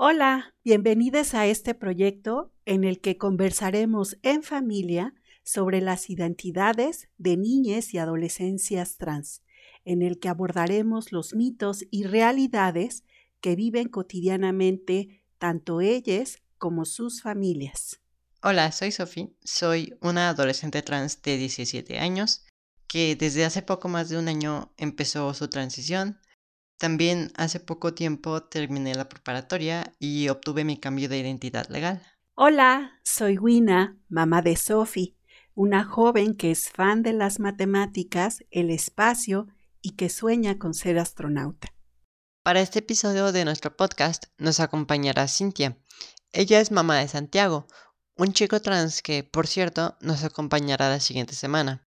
Hola, bienvenidos a este proyecto en el que conversaremos en familia sobre las identidades de niñas y adolescencias trans, en el que abordaremos los mitos y realidades que viven cotidianamente tanto ellas como sus familias. Hola, soy Sophie, soy una adolescente trans de 17 años que desde hace poco más de un año empezó su transición también hace poco tiempo terminé la preparatoria y obtuve mi cambio de identidad legal. Hola, soy Wina, mamá de Sophie, una joven que es fan de las matemáticas, el espacio y que sueña con ser astronauta. Para este episodio de nuestro podcast nos acompañará Cintia. Ella es mamá de Santiago, un chico trans que, por cierto, nos acompañará la siguiente semana.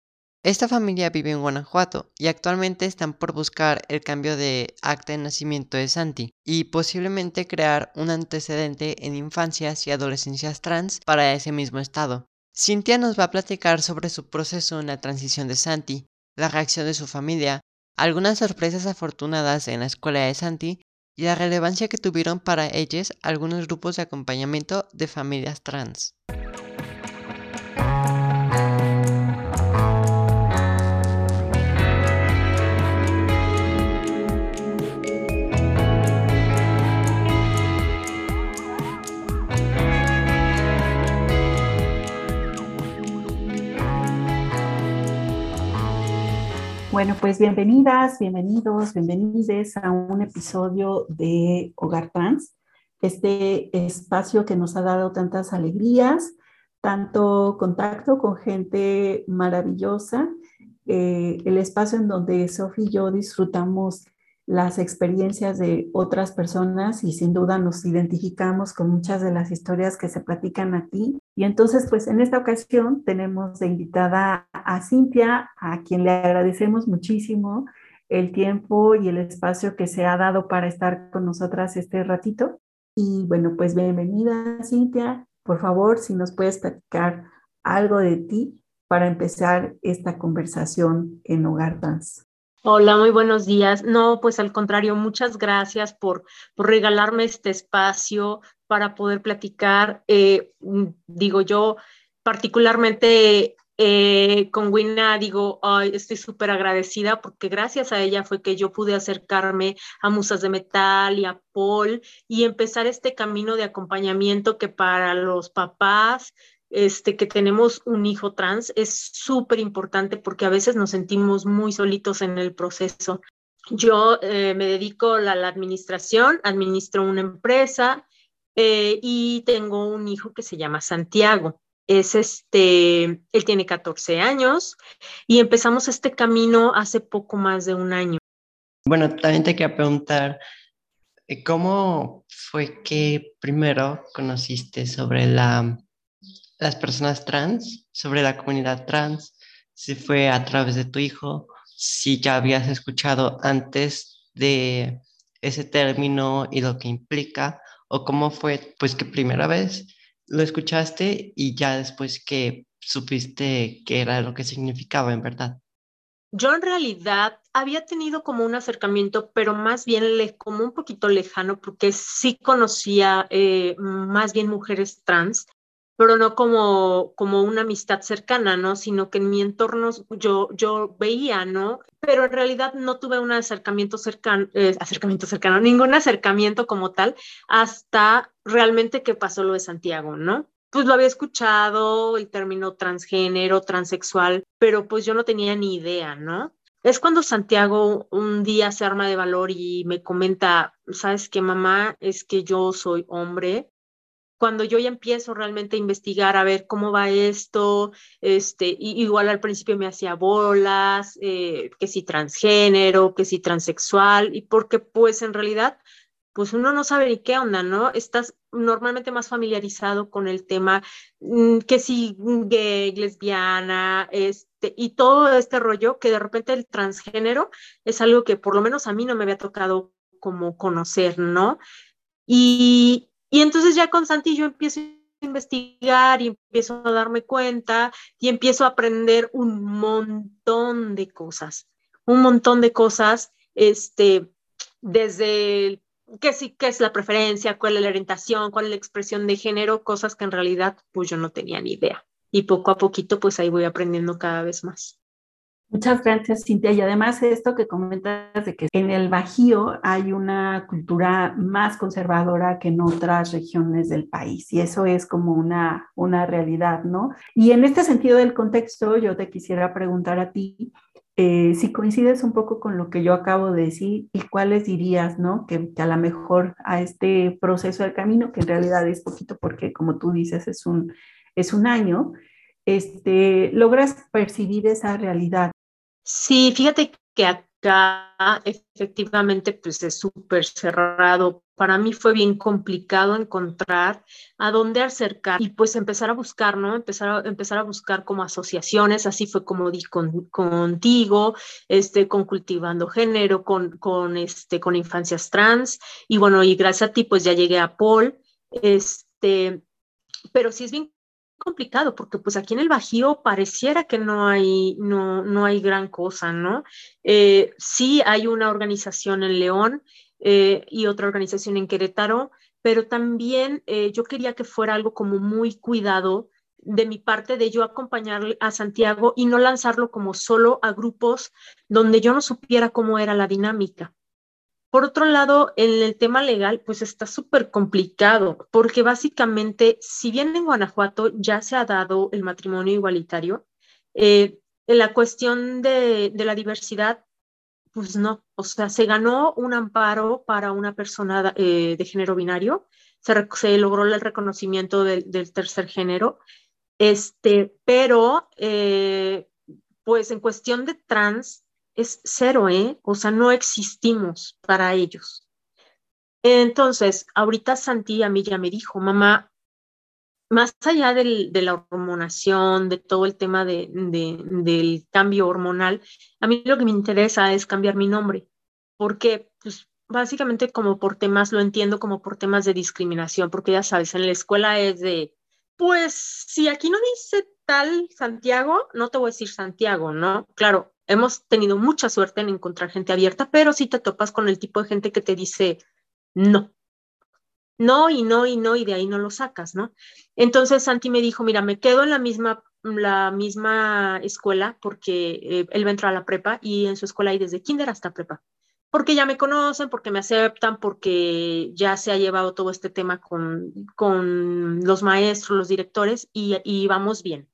Esta familia vive en Guanajuato y actualmente están por buscar el cambio de acta de nacimiento de Santi y posiblemente crear un antecedente en infancias y adolescencias trans para ese mismo estado. Cintia nos va a platicar sobre su proceso en la transición de Santi, la reacción de su familia, algunas sorpresas afortunadas en la escuela de Santi y la relevancia que tuvieron para ellos algunos grupos de acompañamiento de familias trans. Bueno, pues bienvenidas, bienvenidos, bienvenides a un episodio de Hogar Trans, este espacio que nos ha dado tantas alegrías, tanto contacto con gente maravillosa, eh, el espacio en donde Sofía y yo disfrutamos las experiencias de otras personas y sin duda nos identificamos con muchas de las historias que se platican aquí. Y entonces, pues en esta ocasión tenemos de invitada a Cintia, a quien le agradecemos muchísimo el tiempo y el espacio que se ha dado para estar con nosotras este ratito. Y bueno, pues bienvenida Cintia. Por favor, si nos puedes platicar algo de ti para empezar esta conversación en Hogar Dance. Hola, muy buenos días. No, pues al contrario, muchas gracias por, regalarme este espacio para poder platicar. Eh, mm, digo yo, particularmente eh, con Wina, digo, estoy súper agradecida porque gracias a ella fue que yo pude acercarme a Musas de Metal y a Paul y empezar este camino de acompañamiento que para los papás este, que tenemos un hijo trans es súper importante porque a veces nos sentimos muy solitos en el proceso. Yo eh, me dedico a la, administración, administro una empresa eh, y tengo un hijo que se llama Santiago. Es este, él tiene 14 años y empezamos este camino hace poco más de un año. Bueno, también te quería preguntar, eh, ¿cómo fue que primero conociste sobre la las personas trans, sobre la comunidad trans, si fue a través de tu hijo, si ya habías escuchado antes de ese término y lo que implica, o cómo fue, pues que primera vez lo escuchaste y ya después que supiste qué era lo que significaba en verdad. Yo en realidad había tenido como un acercamiento, pero más bien como un poquito lejano, porque sí conocía eh, más bien mujeres trans, pero no como, como una amistad cercana, ¿no? Sino que en mi entorno yo, yo veía, ¿no? Pero en realidad no tuve un acercamiento cercano, eh, acercamiento cercano, ningún acercamiento como tal, hasta realmente que pasó lo de Santiago, ¿no? Pues lo había escuchado, el término transgénero, transexual, pero pues yo no tenía ni idea, ¿no? Es cuando Santiago un día se arma de valor y me comenta, ¿sabes qué, mamá? Es que yo soy hombre cuando yo ya empiezo realmente a investigar a ver cómo va esto, este, igual al principio me hacía bolas, eh, que si transgénero, que si transexual, y porque pues en realidad, pues uno no sabe ni qué onda, ¿no? Estás normalmente más familiarizado con el tema, mm, que si gay, lesbiana, este, y todo este rollo, que de repente el transgénero es algo que por lo menos a mí no me había tocado como conocer, ¿no? Y, y entonces ya con Santi yo empiezo a investigar y empiezo a darme cuenta y empiezo a aprender un montón de cosas, un montón de cosas, este, desde qué sí, qué es la preferencia, cuál es la orientación, cuál es la expresión de género, cosas que en realidad pues yo no tenía ni idea. Y poco a poquito pues ahí voy aprendiendo cada vez más. Muchas gracias, Cintia. Y además esto que comentas de que en el Bajío hay una cultura más conservadora que en otras regiones del país. Y eso es como una, una realidad, ¿no? Y en este sentido del contexto, yo te quisiera preguntar a ti eh, si coincides un poco con lo que yo acabo de decir y cuáles dirías, ¿no? Que, que, a lo mejor a este proceso del camino, que en realidad es poquito porque como tú dices es un, es un año, este, logras percibir esa realidad. Sí, fíjate que acá efectivamente pues es súper cerrado. Para mí fue bien complicado encontrar a dónde acercar y pues empezar a buscar, ¿no? Empezar a, empezar a buscar como asociaciones, así fue como di con, contigo, este, con Cultivando Género, con, con, este, con Infancias Trans y bueno, y gracias a ti pues ya llegué a Paul, este, pero sí es bien complicado porque pues aquí en el Bajío pareciera que no hay, no, no hay gran cosa, ¿no? Eh, sí hay una organización en León eh, y otra organización en Querétaro, pero también eh, yo quería que fuera algo como muy cuidado de mi parte de yo acompañar a Santiago y no lanzarlo como solo a grupos donde yo no supiera cómo era la dinámica. Por otro lado, en el tema legal, pues está súper complicado, porque básicamente, si bien en Guanajuato ya se ha dado el matrimonio igualitario, eh, en la cuestión de, la diversidad, pues no, o sea, se ganó un amparo para una persona eh, de género binario, se, logró el reconocimiento del tercer género, este, pero eh, pues en cuestión de trans, es cero, ¿eh? O sea, no existimos para ellos. Entonces, ahorita Santi a mí ya me dijo, mamá, más allá de la hormonación, de todo el tema de, del cambio hormonal, a mí lo que me interesa es cambiar mi nombre, porque pues, básicamente como por temas, lo entiendo como por temas de discriminación, porque ya sabes, en la escuela es de, pues si aquí no dice tal Santiago, no te voy a decir Santiago, ¿no? Claro, hemos tenido mucha suerte en encontrar gente abierta, pero si te topas con el tipo de gente que te dice no. No y no y no y de ahí no lo sacas, ¿no? Entonces Santi me dijo, mira, me quedo en la misma, la misma escuela porque eh, él va a entrar a la prepa y en su escuela hay desde kinder hasta prepa. Porque ya me conocen, porque me aceptan, porque ya se ha llevado todo este tema con, con los maestros, los directores y, y vamos bien.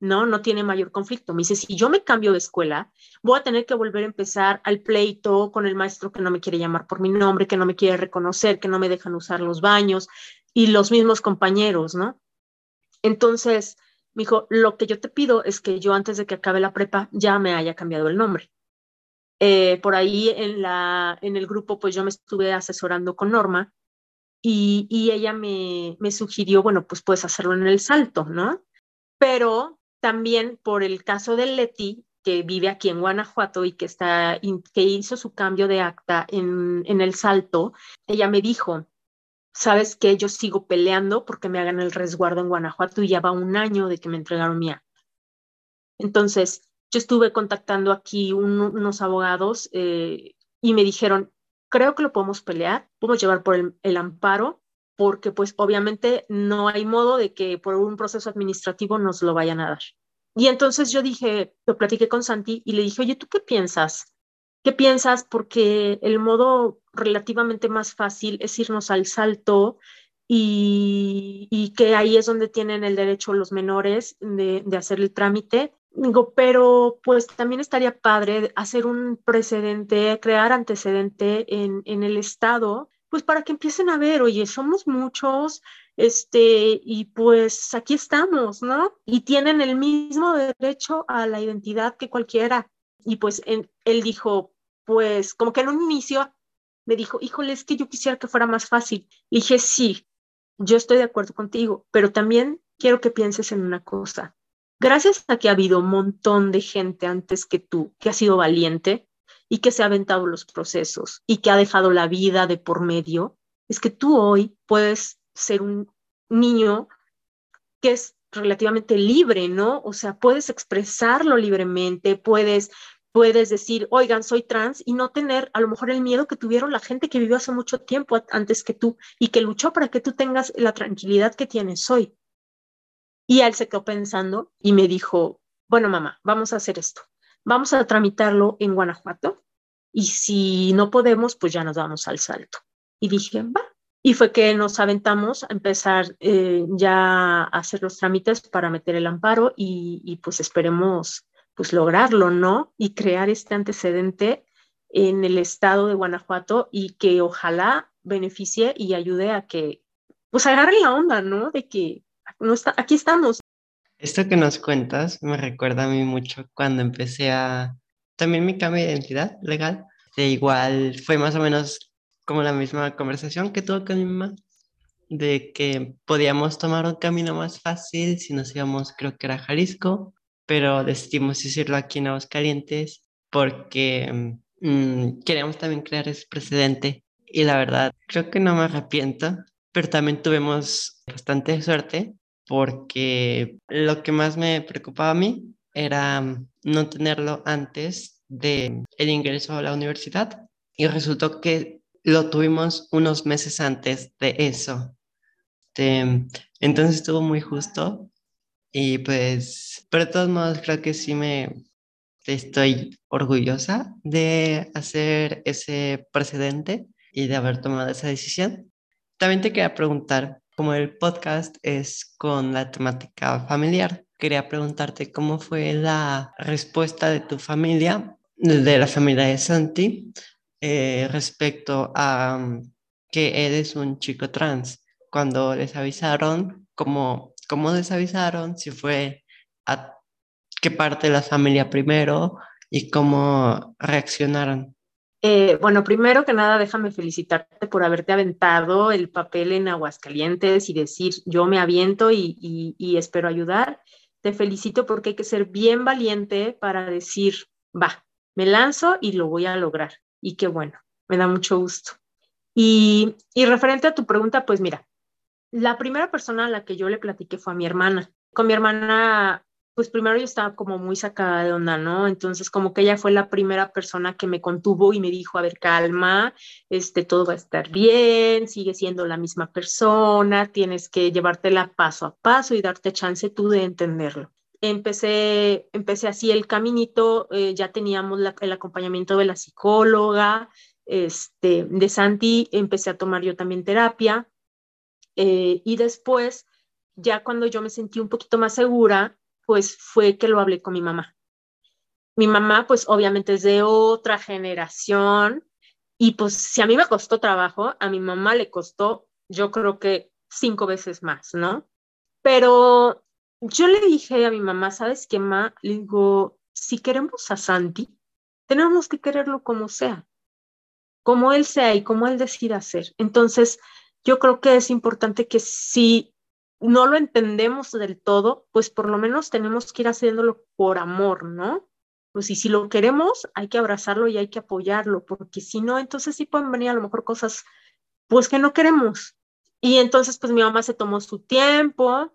¿No? No tiene mayor conflicto. Me dice, si yo me cambio de escuela, voy a tener que volver a empezar al pleito con el maestro que no me quiere llamar por mi nombre, que no me quiere reconocer, que no me dejan usar los baños y los mismos compañeros, ¿no? Entonces, me dijo, lo que yo te pido es que yo antes de que acabe la prepa ya me haya cambiado el nombre. Eh, por ahí en, la, en el grupo, pues yo me estuve asesorando con Norma y, y ella me, me sugirió, bueno, pues puedes hacerlo en el salto, ¿no? Pero también por el caso de Leti, que vive aquí en Guanajuato y que, hizo su cambio de acta en, el Salto, ella me dijo, sabes que yo sigo peleando porque me hagan el resguardo en Guanajuato y ya va un año de que me entregaron mi acta. Entonces, yo estuve contactando aquí unos abogados eh, y me dijeron, creo que lo podemos pelear, podemos llevar por el, amparo, porque pues obviamente no hay modo de que por un proceso administrativo nos lo vayan a dar. Y entonces yo dije, lo platiqué con Santi y le dije, oye, ¿tú qué piensas? ¿Qué piensas? Porque el modo relativamente más fácil es irnos al salto y, y que ahí es donde tienen el derecho los menores de, de hacer el trámite. Digo, pero pues también estaría padre hacer un precedente, crear antecedente en, en el Estado pues para que empiecen a ver, oye, somos muchos, este, y pues aquí estamos, ¿no? Y tienen el mismo derecho a la identidad que cualquiera. Y pues él dijo, pues como que en un inicio me dijo, híjole, es que yo quisiera que fuera más fácil. Y dije, sí, yo estoy de acuerdo contigo, pero también quiero que pienses en una cosa. Gracias a que ha habido un montón de gente antes que tú que ha sido valiente, y que se ha aventado los procesos y que ha dejado la vida de por medio, es que tú hoy puedes ser un niño que es relativamente libre, ¿no? O sea, puedes expresarlo libremente, puedes puedes decir, oigan, soy trans y no tener a lo mejor el miedo que tuvieron la gente que vivió hace mucho tiempo antes que tú y que luchó para que tú tengas la tranquilidad que tienes hoy. Y él se quedó pensando y me dijo, bueno, mamá, vamos a hacer esto. Vamos a tramitarlo en Guanajuato y si no podemos, pues ya nos vamos al salto. Y dije, va. Y fue que nos aventamos a empezar eh, ya a hacer los trámites para meter el amparo y, pues esperemos pues lograrlo, ¿no? Y crear este antecedente en el estado de Guanajuato y que ojalá beneficie y ayude a que, pues agarren la onda, ¿no? De que no está, aquí estamos. Esto que nos cuentas me recuerda a mí mucho cuando empecé a, también mi cambio de identidad legal, de igual fue más o menos como la misma conversación que tuve con mi mamá, de que podíamos tomar un camino más fácil si nos íbamos, creo que era Jalisco, pero decidimos decirlo aquí en Aguascalientes porque mm, queríamos también crear ese precedente y la verdad creo que no me arrepiento, pero también tuvimos bastante suerte porque lo que más me preocupaba a mí era mm, no tenerlo antes de el ingreso a la universidad y resultó que lo tuvimos unos meses antes de eso. entonces estuvo muy justo y pues, pero de todos modos, creo que sí me estoy orgullosa de hacer ese precedente y de haber tomado esa decisión. También te quería preguntar, como el podcast es con la temática familiar, quería preguntarte cómo fue la respuesta de tu familia, de la familia de Santi, eh, respecto a mm, que eres un chico trans. Cuando les avisaron, ¿cómo, cómo les avisaron? Si fue a qué parte de la familia primero y cómo reaccionaron. Eh, bueno, primero que nada, déjame felicitarte por haberte aventado el papel en Aguascalientes y decir, yo me aviento y, espero ayudar. Te felicito porque hay que ser bien valiente para decir, va, me lanzo y lo voy a lograr. Y qué bueno, me da mucho gusto. Y, y referente a tu pregunta, pues mira, la primera persona a la que yo le platiqué fue a mi hermana. Con mi hermana pues primero yo estaba como muy sacada de onda, ¿no? Entonces como que ella fue la primera persona que me contuvo y me dijo, a ver, calma, este, todo va a estar bien, sigue siendo la misma persona, tienes que llevártela paso a paso y darte chance tú de entenderlo. Empecé, empecé así el caminito, eh, ya teníamos el acompañamiento de la psicóloga, este, de Santi, empecé a tomar yo también terapia eh, y después, ya cuando yo me sentí un poquito más segura, pues fue que lo hablé con mi mamá. Mi mamá, pues obviamente es de otra generación y pues si a mí me costó trabajo, a mi mamá le costó, yo creo que cinco veces más, ¿no? Pero yo le dije a mi mamá, ¿sabes qué, ma? Le digo, si queremos a Santi, tenemos que quererlo como sea, como él sea y como él decida ser. Entonces, yo creo que es importante que si no lo entendemos del todo, pues por lo menos tenemos que ir haciéndolo por amor, ¿no? Pues y si lo queremos, hay que abrazarlo y hay que apoyarlo, porque si no, entonces sí pueden venir a lo mejor cosas, pues que no queremos. Y entonces, pues mi mamá se tomó su tiempo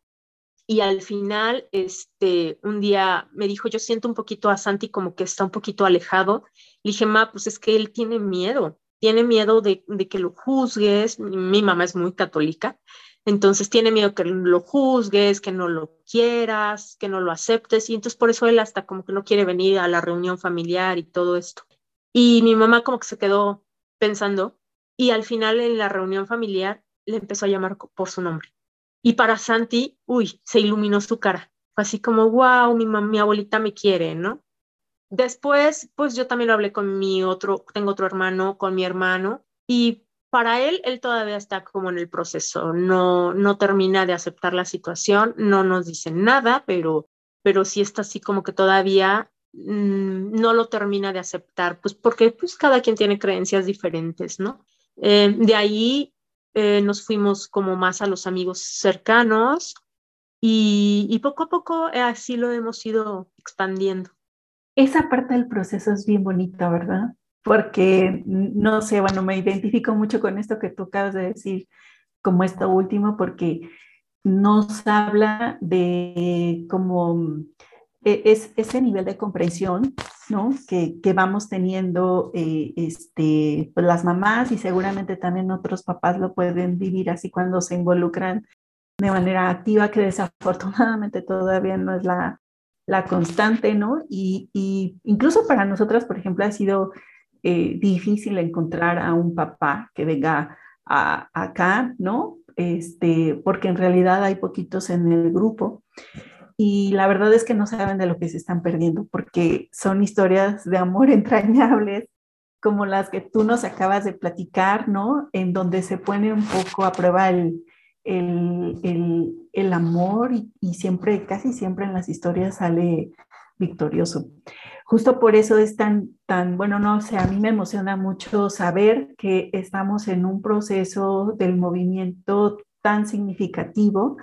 y al final, este, un día me dijo, yo siento un poquito a Santi como que está un poquito alejado. Le dije, ma, pues es que él tiene miedo, tiene miedo de, de que lo juzgues. Mi mamá es muy católica entonces tiene miedo que lo juzgues, que no lo quieras, que no lo aceptes. Y entonces por eso él hasta como que no quiere venir a la reunión familiar y todo esto. Y mi mamá como que se quedó pensando y al final en la reunión familiar le empezó a llamar por su nombre. Y para Santi, uy, se iluminó su cara. Fue así como, wow, mi, mi abuelita me quiere, ¿no? Después, pues yo también lo hablé con mi otro, tengo otro hermano, con mi hermano, y para él, él todavía está como en el proceso, no, no termina de aceptar la situación, no nos dice nada, pero, pero sí está así como que todavía mm, no lo termina de aceptar, pues porque pues cada quien tiene creencias diferentes, ¿no? Eh, de ahí eh, nos fuimos como más a los amigos cercanos y, y poco a poco así lo hemos ido expandiendo. Esa parte del proceso es bien bonita, ¿verdad? Porque no sé, bueno, me identifico mucho con esto que tú acabas de decir, como esto último, porque nos habla de cómo e, es ese nivel de comprensión ¿no? Que, que vamos teniendo eh, este, pues las mamás y seguramente también otros papás lo pueden vivir así cuando se involucran de manera activa, que desafortunadamente todavía no es la, la constante, ¿no? Y, y, incluso para nosotras, por ejemplo, ha sido eh, difícil encontrar a un papá que venga a, acá, ¿no? Este, porque en realidad hay poquitos en el grupo y la verdad es que no saben de lo que se están perdiendo porque son historias de amor entrañables como las que tú nos acabas de platicar, ¿no? En donde se pone un poco a prueba el, el, el, el amor y, y, siempre, casi siempre en las historias sale victorioso. Justo por eso es tan, tan, bueno, no sé, a mí me emociona mucho saber que estamos en un proceso del movimiento tan significativo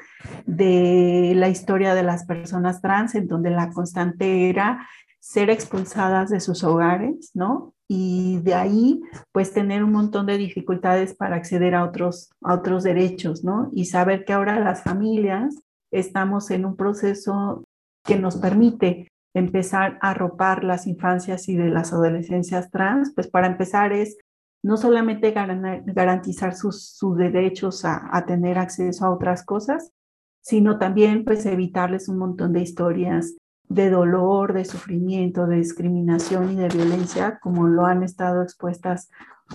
de la historia de las personas trans, en donde la constante era ser expulsadas de sus hogares, ¿no? Y de ahí, pues, tener un montón de dificultades para acceder a otros, a otros derechos, ¿no? Y saber que ahora las familias estamos en un proceso que nos permite empezar a arropar las infancias y de las adolescencias trans, pues para empezar es no solamente garantizar sus, derechos a, tener acceso a otras cosas, sino también pues evitarles un montón de historias de dolor, de sufrimiento, de discriminación y de violencia como lo han estado expuestas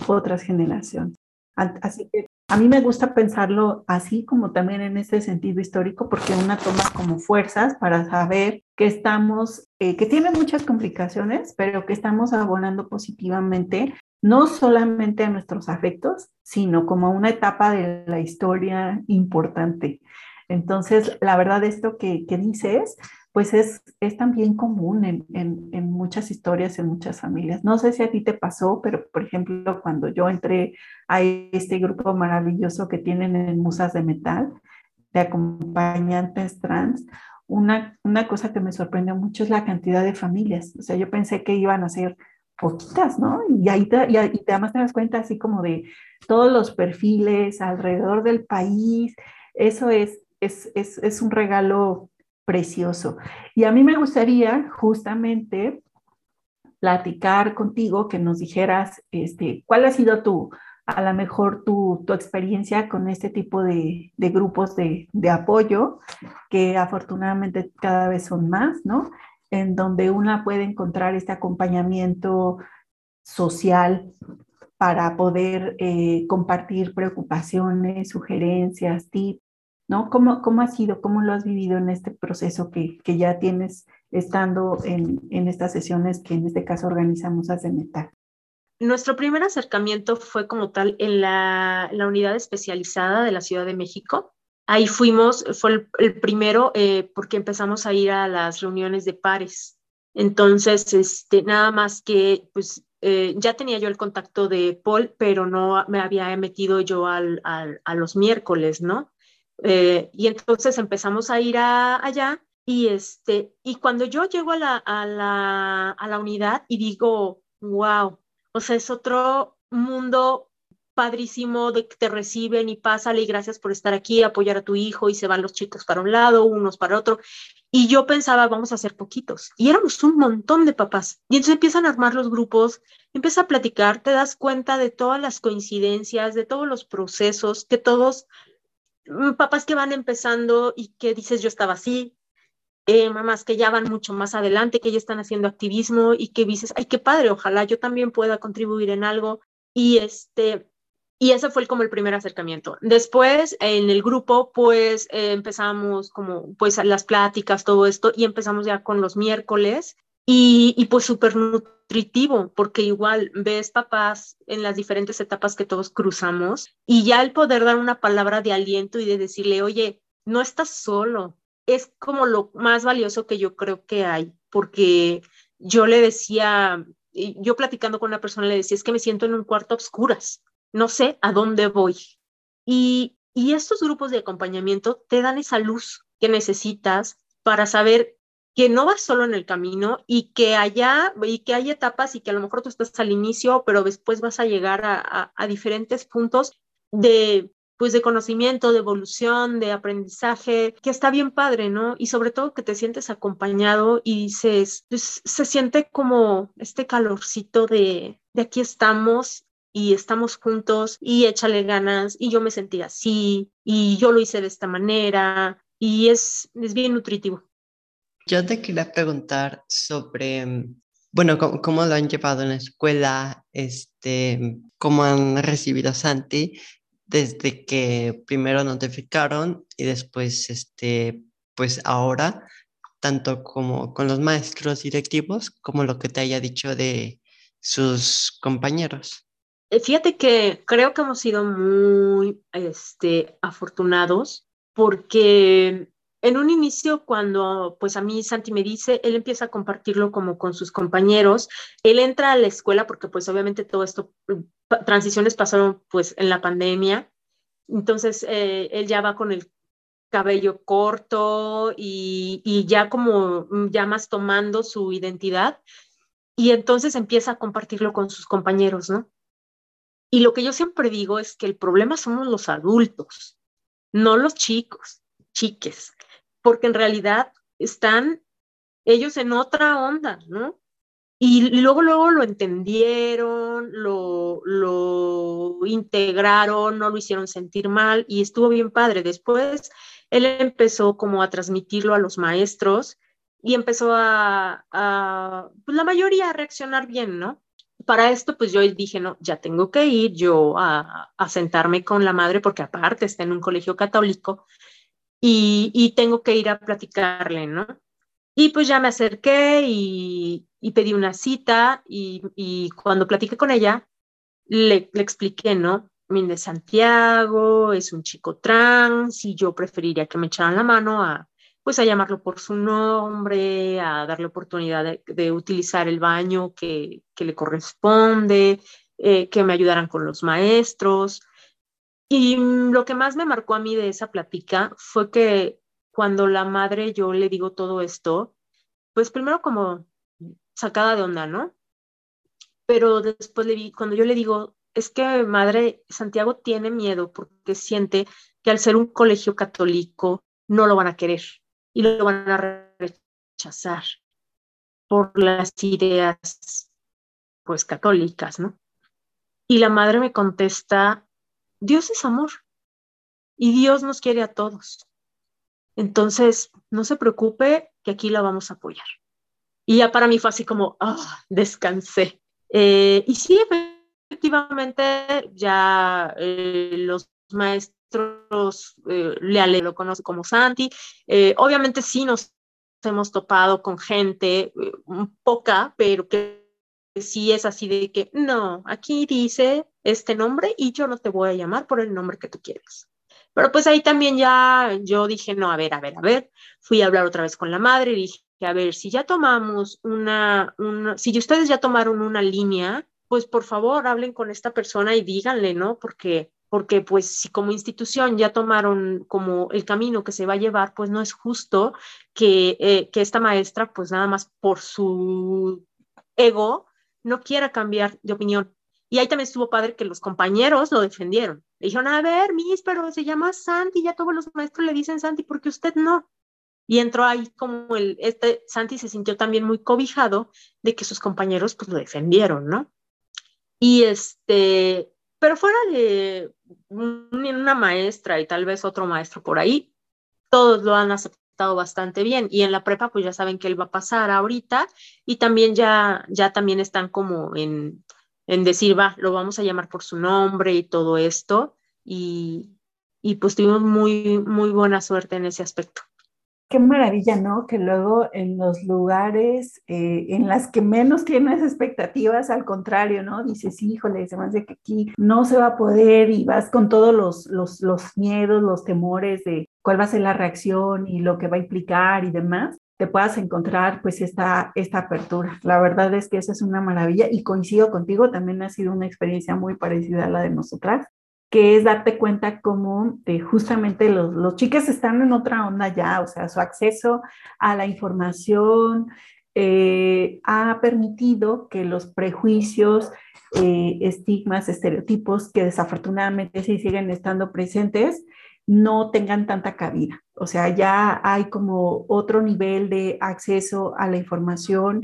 otras generaciones. Así que a mí me gusta pensarlo así como también en ese sentido histórico porque una toma como fuerzas para saber que estamos, eh, que tiene muchas complicaciones, pero que estamos abonando positivamente no solamente a nuestros afectos, sino como una etapa de la historia importante. Entonces, la verdad, esto que, que dices, pues es, es también común en, en, en, muchas historias, en muchas familias. No sé si a ti te pasó, pero por ejemplo, cuando yo entré a este grupo maravilloso que tienen en Musas de Metal, de acompañantes trans, una, una cosa que me sorprendió mucho es la cantidad de familias. O sea, yo pensé que iban a ser poquitas, ¿no? Y ahí te, y, además te das cuenta así como de todos los perfiles alrededor del país. Eso es, es, es, es un regalo precioso. Y a mí me gustaría justamente platicar contigo, que nos dijeras este, cuál ha sido tu, a lo mejor tu, tu experiencia con este tipo de, de grupos de, de, apoyo, que afortunadamente cada vez son más, ¿no? en donde una puede encontrar este acompañamiento social para poder eh, compartir preocupaciones, sugerencias, tips, ¿no? ¿Cómo, ¿Cómo ha sido, cómo lo has vivido en este proceso que, que ya tienes estando en, en, estas sesiones que en este caso organizamos hace Metal? Nuestro primer acercamiento fue como tal en la, la unidad especializada de la Ciudad de México, Ahí fuimos, fue el, primero eh, porque empezamos a ir a las reuniones de pares. Entonces, este, nada más que, pues, eh, ya tenía yo el contacto de Paul, pero no me había metido yo al, al, a los miércoles, ¿no? Eh, y entonces empezamos a ir a, allá y, este, y cuando yo llego a la, a, la, a la unidad y digo, wow, o sea, es otro mundo padrísimo de que te reciben y pásale y gracias por estar aquí, apoyar a tu hijo y se van los chicos para un lado, unos para otro. Y yo pensaba, vamos a ser poquitos. Y éramos un montón de papás. Y entonces empiezan a armar los grupos, empieza a platicar, te das cuenta de todas las coincidencias, de todos los procesos, que todos, mm, papás que van empezando y que dices, yo estaba así, eh, mamás que ya van mucho más adelante, que ya están haciendo activismo y que dices, ay, qué padre, ojalá yo también pueda contribuir en algo. Y este, y ese fue como el primer acercamiento. Después, en el grupo, pues eh, empezamos como, pues las pláticas, todo esto, y empezamos ya con los miércoles. Y, y pues súper nutritivo, porque igual ves papás en las diferentes etapas que todos cruzamos, y ya el poder dar una palabra de aliento y de decirle, oye, no estás solo, es como lo más valioso que yo creo que hay, porque yo le decía, yo platicando con una persona le decía, es que me siento en un cuarto a oscuras, no sé a dónde voy. Y, y estos grupos de acompañamiento te dan esa luz que necesitas para saber que no vas solo en el camino y que allá y que hay etapas y que a lo mejor tú estás al inicio, pero después vas a llegar a, diferentes puntos de pues de conocimiento, de evolución, de aprendizaje, que está bien padre, ¿no? Y sobre todo que te sientes acompañado y dices, pues se siente como este calorcito de, de aquí estamos y estamos juntos y échale ganas y yo me sentí así y yo lo hice de esta manera y es, es bien nutritivo. Yo te quería preguntar sobre, bueno, cómo, cómo, lo han llevado en la escuela, este, cómo han recibido a Santi desde que primero notificaron y después, este, pues ahora, tanto como con los maestros directivos como lo que te haya dicho de sus compañeros. Eh, fíjate que creo que hemos sido muy este, afortunados porque en un inicio, cuando pues a mí Santi me dice, él empieza a compartirlo como con sus compañeros, él entra a la escuela porque pues obviamente todo esto, transiciones pasaron pues en la pandemia, entonces eh, él ya va con el cabello corto y, y, ya como ya más tomando su identidad. Y entonces empieza a compartirlo con sus compañeros, ¿no? Y lo que yo siempre digo es que el problema somos los adultos, no los chicos, chiques, porque en realidad están ellos en otra onda, ¿no? Y luego, luego lo entendieron, lo, lo integraron, no lo hicieron sentir mal y estuvo bien padre. Después él empezó como a transmitirlo a los maestros y empezó a, pues la mayoría a reaccionar bien, ¿no? para esto, pues yo dije, no, ya tengo que ir yo a, sentarme con la madre, porque aparte está en un colegio católico, y, tengo que ir a platicarle, ¿no? Y pues ya me acerqué y, pedí una cita, y, cuando platiqué con ella, le, expliqué, ¿no? Mi de Santiago es un chico trans, y yo preferiría que me echaran la mano a, pues a llamarlo por su nombre, a darle oportunidad de, utilizar el baño que, le corresponde, eh, que me ayudaran con los maestros. Y lo que más me marcó a mí de esa plática fue que cuando la madre yo le digo todo esto, pues primero como sacada de onda, ¿no? Pero después le vi, cuando yo le digo, es que madre, Santiago tiene miedo porque siente que al ser un colegio católico no lo van a querer y lo van a rechazar por las ideas pues católicas, ¿no? Y la madre me contesta, Dios es amor y Dios nos quiere a todos. Entonces, no se preocupe que aquí la vamos a apoyar. Y ya para mí fue así como, ah, descansé. Eh, y sí, efectivamente, ya eh, los maestros eh, le lo conoce como Santi. Eh, obviamente sí nos hemos topado con gente, poca, pero que sí es así de que, no, aquí dice este nombre y yo no te voy a llamar por el nombre que tú quieres. Pero pues ahí también ya yo dije, no, a ver, a ver, a ver, fui a hablar otra vez con la madre y dije, a ver, si ya tomamos una, una, si ustedes ya tomaron una línea, pues por favor hablen con esta persona y díganle, ¿no? Porque porque pues si como institución ya tomaron como el camino que se va a llevar, pues no es justo que, eh, que esta maestra pues nada más por su ego no quiera cambiar de opinión. Y ahí también estuvo padre que los compañeros lo defendieron. Le dijeron, a ver, Miss, pero se llama Santi, ya todos los maestros le dicen Santi, porque usted no? Y entró ahí como el, este, Santi se sintió también muy cobijado de que sus compañeros pues lo defendieron, ¿no? Y este, pero fuera de una maestra y tal vez otro maestro por ahí, todos lo han aceptado bastante bien. Y en la prepa, pues ya saben que él va a pasar ahorita y también ya, ya también están como en, en decir, va, lo vamos a llamar por su nombre y todo esto. Y, y pues tuvimos muy, muy buena suerte en ese aspecto. Qué maravilla, ¿no? Que luego en los lugares eh, en las que menos tienes expectativas, al contrario, ¿no? Dices, híjole, se me hace que aquí no se va a poder y vas con todos los, los, los miedos, los temores de cuál va a ser la reacción y lo que va a implicar y demás te puedas encontrar pues esta, esta apertura. La verdad es que esa es una maravilla y coincido contigo, también ha sido una experiencia muy parecida a la de nosotras que es darte cuenta cómo de justamente los, los chicos están en otra onda ya, o sea, su acceso a la información, eh, ha permitido que los prejuicios, eh, estigmas, estereotipos que desafortunadamente sí siguen estando presentes, no tengan tanta cabida. O sea, ya hay como otro nivel de acceso a la información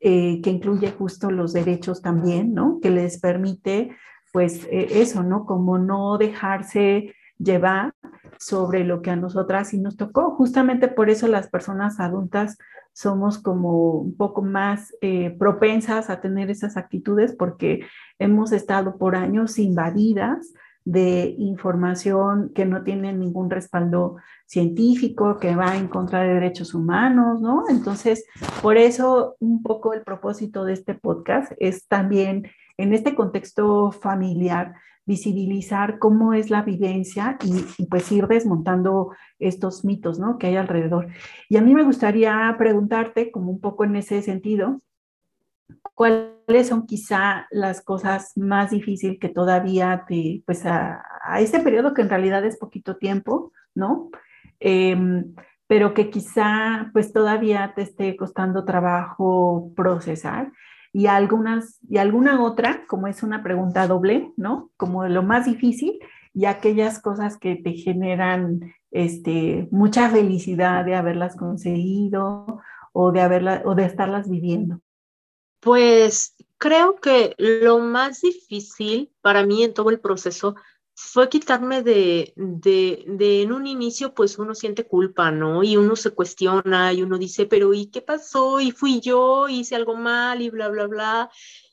eh, que incluye justo los derechos también, ¿no? Que les permite, pues, eso, ¿no? Como no dejarse llevar sobre lo que a nosotras sí nos tocó. Justamente por eso las personas adultas somos como un poco más eh, propensas a tener esas actitudes porque hemos estado por años invadidas de información que no tiene ningún respaldo científico, que va en contra de derechos humanos, ¿no? Entonces, por eso un poco el propósito de este podcast es también en este contexto familiar visibilizar cómo es la vivencia y, pues ir desmontando estos mitos ¿no? que hay alrededor. Y a mí me gustaría preguntarte, como un poco en ese sentido, ¿cuáles son quizá las cosas más difíciles que todavía te, pues a, a este periodo que en realidad es poquito tiempo, ¿no? Em, pero que quizá pues todavía te esté costando trabajo procesar y y alguna otra, como es una pregunta doble, ¿no? Como lo más difícil y aquellas cosas que te generan este, mucha felicidad de haberlas conseguido o de haberla, o de estarlas viviendo. Pues creo que lo más difícil para mí en todo el proceso fue quitarme de, de, de, en un inicio, pues uno siente culpa, ¿no? Y uno se cuestiona y uno dice, pero ¿y qué pasó? ¿Y fui yo? ¿Hice algo mal? Y bla, bla, bla.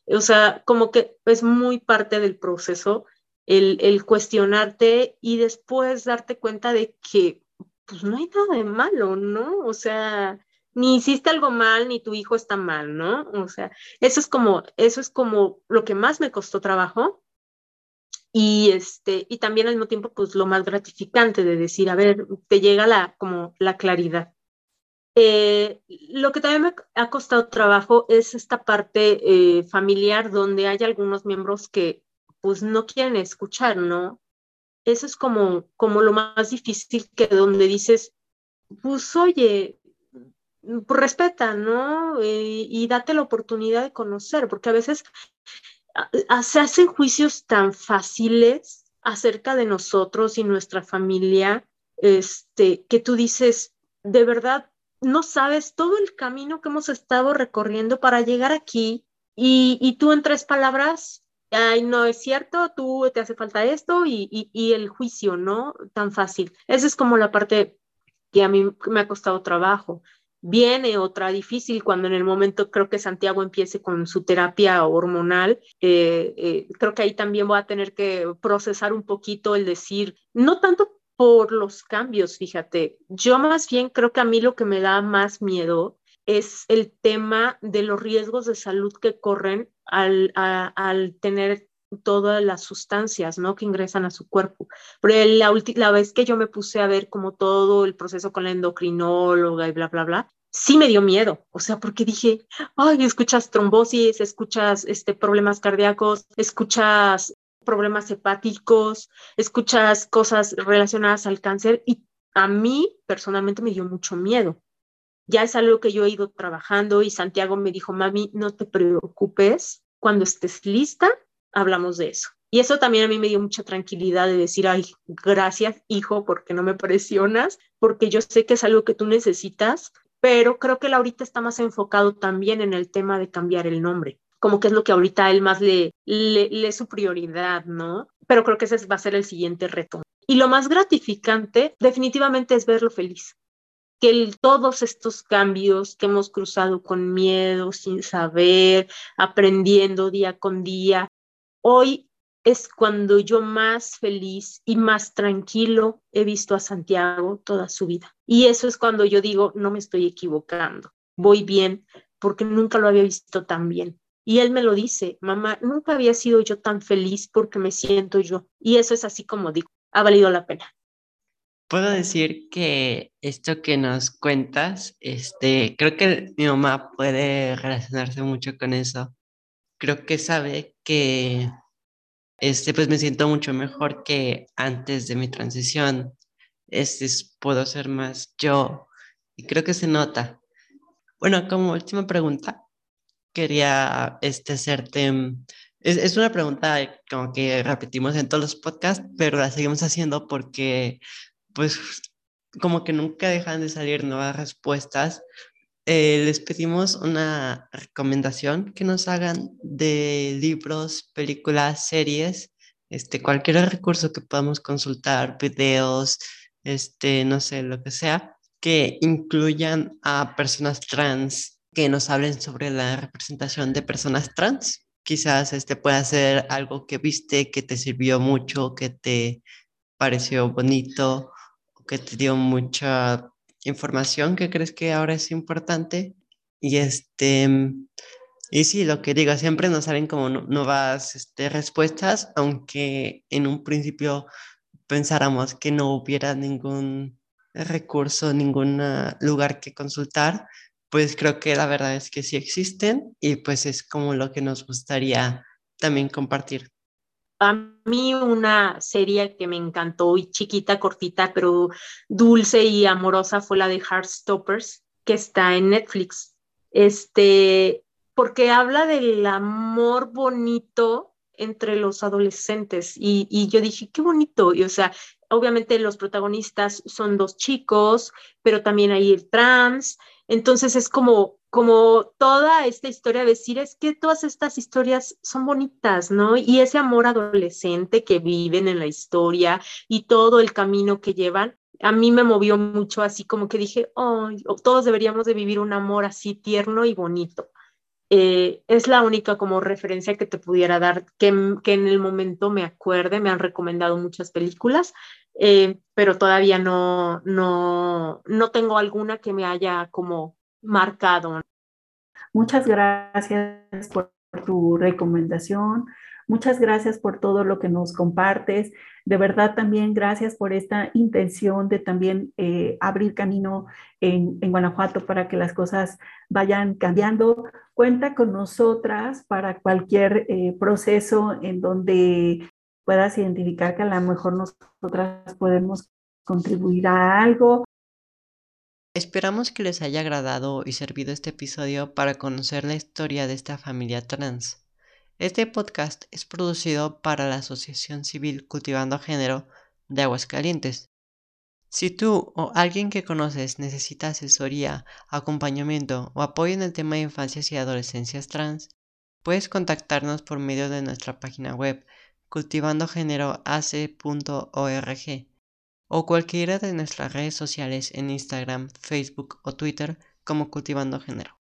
O sea, como que es muy parte del proceso el, el cuestionarte y después darte cuenta de que, pues no hay nada de malo, ¿no? O sea, ni hiciste algo mal, ni tu hijo está mal, ¿no? O sea, eso es como, eso es como lo que más me costó trabajo y este y también al mismo tiempo pues lo más gratificante de decir a ver te llega la como la claridad. Eh, lo que también me ha costado trabajo es esta parte eh, familiar donde hay algunos miembros que pues no quieren escuchar no eso es como como lo más difícil que donde dices pues oye pues, respeta no eh, y date la oportunidad de conocer porque a veces se hacen juicios tan fáciles acerca de nosotros y nuestra familia, este, que tú dices, de verdad, no sabes todo el camino que hemos estado recorriendo para llegar aquí y, y tú en tres palabras, ay, no es cierto, tú te hace falta esto y, y, y el juicio, ¿no? Tan fácil. Esa es como la parte que a mí me ha costado trabajo. Viene otra difícil cuando en el momento creo que Santiago empiece con su terapia hormonal. Eh, eh, creo que ahí también voy a tener que procesar un poquito el decir, no tanto por los cambios, fíjate, yo más bien creo que a mí lo que me da más miedo es el tema de los riesgos de salud que corren al, al tener todas las sustancias, ¿no? Que ingresan a su cuerpo. Pero la, la vez que yo me puse a ver como todo el proceso con la endocrinóloga y bla, bla, bla, sí me dio miedo, o sea, porque dije, ay, escuchas trombosis, escuchas este, problemas cardíacos, escuchas problemas hepáticos, escuchas cosas relacionadas al cáncer y a mí personalmente me dio mucho miedo. Ya es algo que yo he ido trabajando y Santiago me dijo, mami, no te preocupes, cuando estés lista, hablamos de eso. Y eso también a mí me dio mucha tranquilidad de decir, ay, gracias, hijo, porque no me presionas, porque yo sé que es algo que tú necesitas, pero creo que él ahorita está más enfocado también en el tema de cambiar el nombre, como que es lo que ahorita él más le, le, es su prioridad, ¿no? Pero creo que ese va a ser el siguiente reto. Y lo más gratificante definitivamente es verlo feliz, que todos estos cambios que hemos cruzado con miedo, sin saber, aprendiendo día con día, Hoy es cuando yo más feliz y más tranquilo he visto a Santiago toda su vida. Y eso es cuando yo digo, no me estoy equivocando, voy bien, porque nunca lo había visto tan bien. Y él me lo dice, mamá, nunca había sido yo tan feliz porque me siento yo. Y eso es así como digo, ha valido la pena. Puedo decir que esto que nos cuentas, este, creo que mi mamá puede relacionarse mucho con eso, creo que sabe que este, pues me siento mucho mejor que antes de mi transición. Este, puedo ser más yo y creo que se nota. Bueno, como última pregunta, quería este, hacerte... Mm, es, es, una pregunta como que repetimos en todos los podcasts, pero la seguimos haciendo porque, pues, como que nunca dejan de salir nuevas respuestas. Eh, les pedimos una recomendación que nos hagan de libros, películas, series, este, cualquier recurso que podamos consultar, videos, este, no sé, lo que sea, que incluyan a personas trans, que nos hablen sobre la representación de personas trans. Quizás este pueda ser algo que viste, que te sirvió mucho, que te pareció bonito, que te dio mucha información que crees que ahora es importante. Y este, y sí, lo que digo, siempre nos salen como nuevas este, respuestas, aunque en un principio pensáramos que no hubiera ningún recurso, ningún lugar que consultar, pues creo que la verdad es que sí existen y pues es como lo que nos gustaría también compartir. A mí una serie que me encantó y chiquita, cortita, pero dulce y amorosa fue la de Heartstoppers, que está en Netflix. Este, porque habla del amor bonito entre los adolescentes y, y, yo dije, qué bonito, y o sea, obviamente los protagonistas son dos chicos, pero también hay el trans, entonces es como, como toda esta historia de decir, es que todas estas historias son bonitas, ¿no? Y ese amor adolescente que viven en la historia y todo el camino que llevan, a mí me movió mucho así como que dije, oh, todos deberíamos de vivir un amor así tierno y bonito. Eh, es la única como referencia que te pudiera dar, que, que, en el momento me acuerde, me han recomendado muchas películas, eh, pero todavía no, no, no tengo alguna que me haya como marcado. Muchas gracias por tu recomendación. Muchas gracias por todo lo que nos compartes. De verdad también gracias por esta intención de también eh, abrir camino en, Guanajuato para que las cosas vayan cambiando. Cuenta con nosotras para cualquier eh, proceso en donde puedas identificar que a lo mejor nosotras podemos contribuir a algo. Esperamos que les haya agradado y servido este episodio para conocer la historia de esta familia trans. Este podcast es producido para la Asociación Civil Cultivando Género de Aguascalientes. Si tú o alguien que conoces necesita asesoría, acompañamiento o apoyo en el tema de infancias y adolescencias trans, puedes contactarnos por medio de nuestra página web cultivandogéneroac.org o cualquiera de nuestras redes sociales en Instagram, Facebook o Twitter como Cultivando Género.